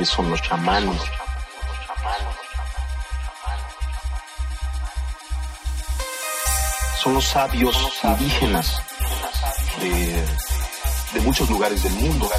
que son los chamanes. Son los sabios indígenas de muchos lugares del mundo.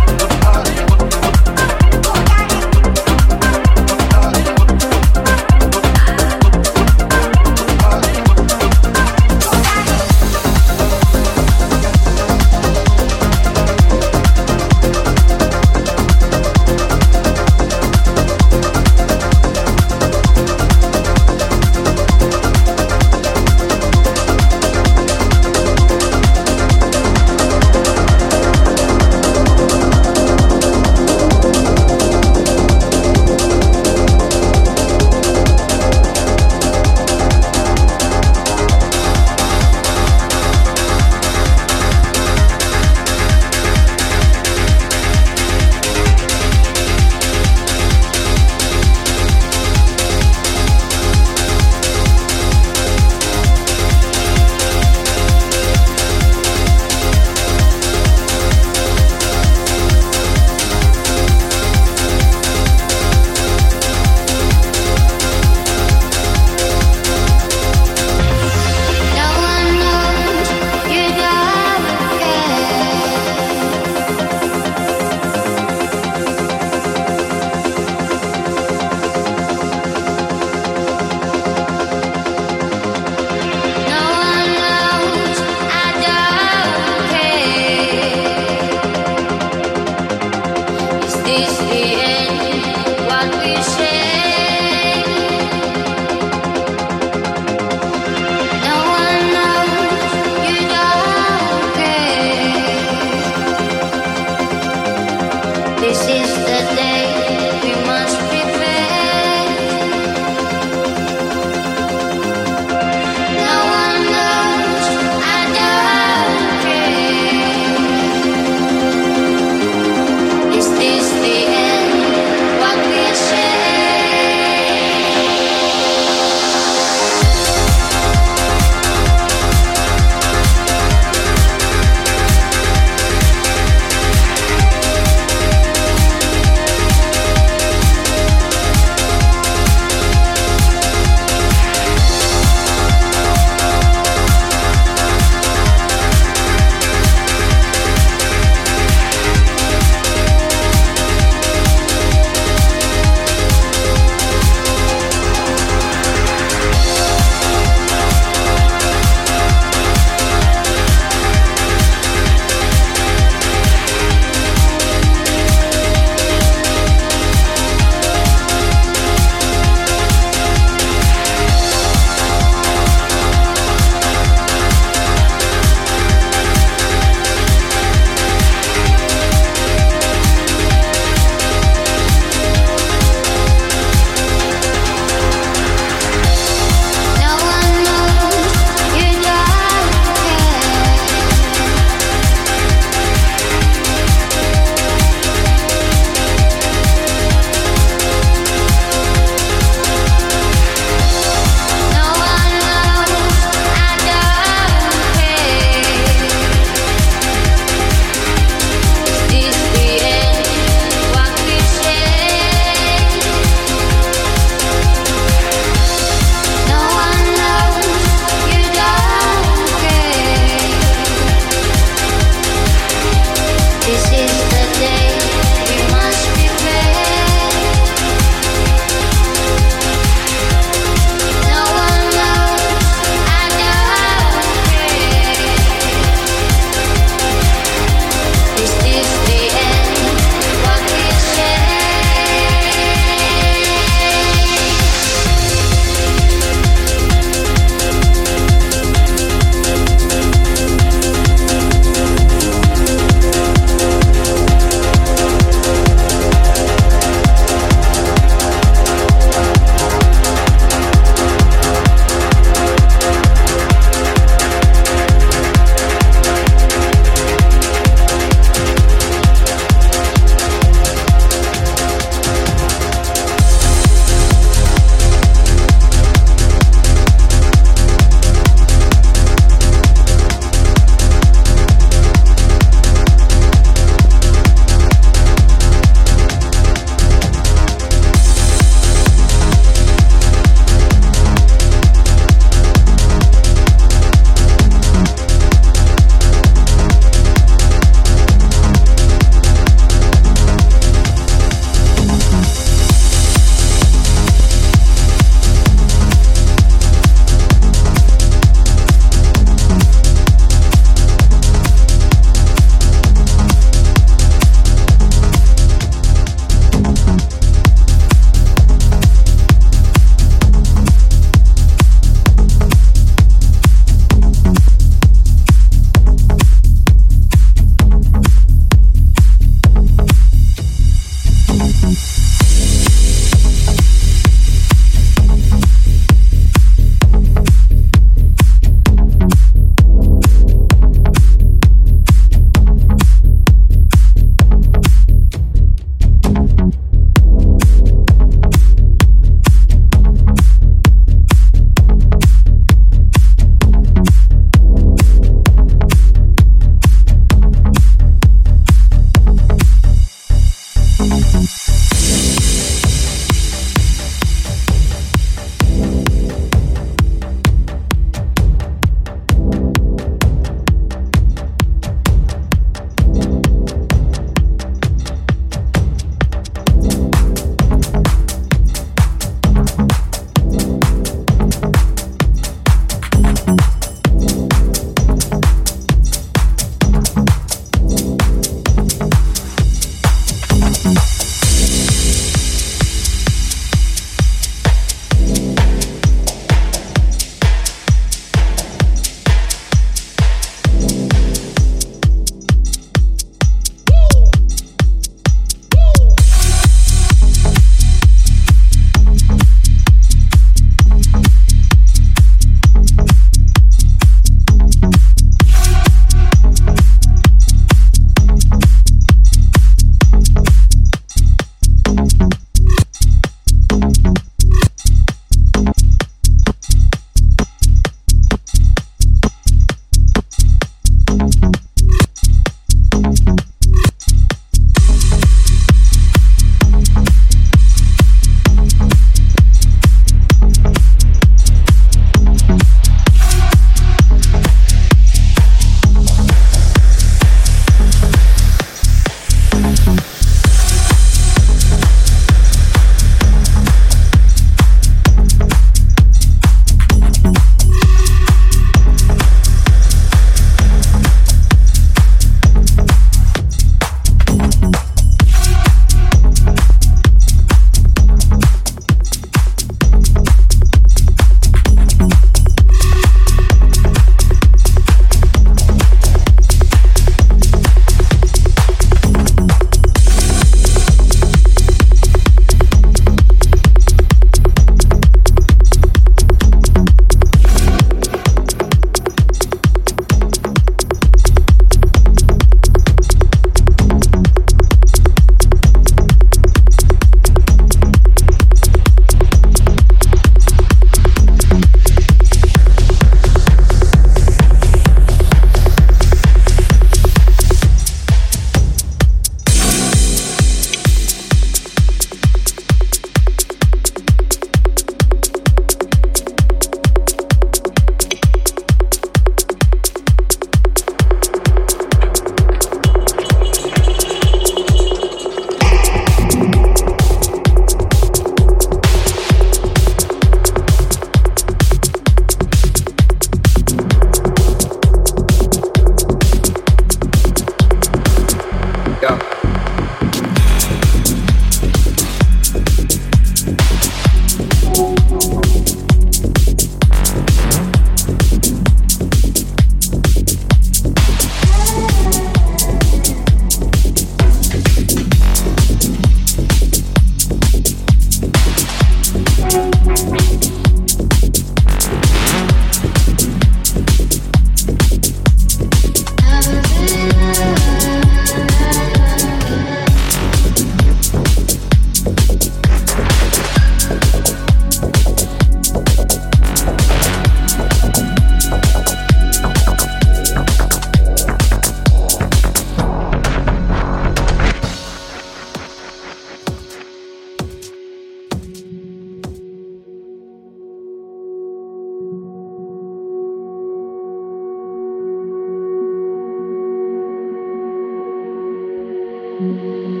Música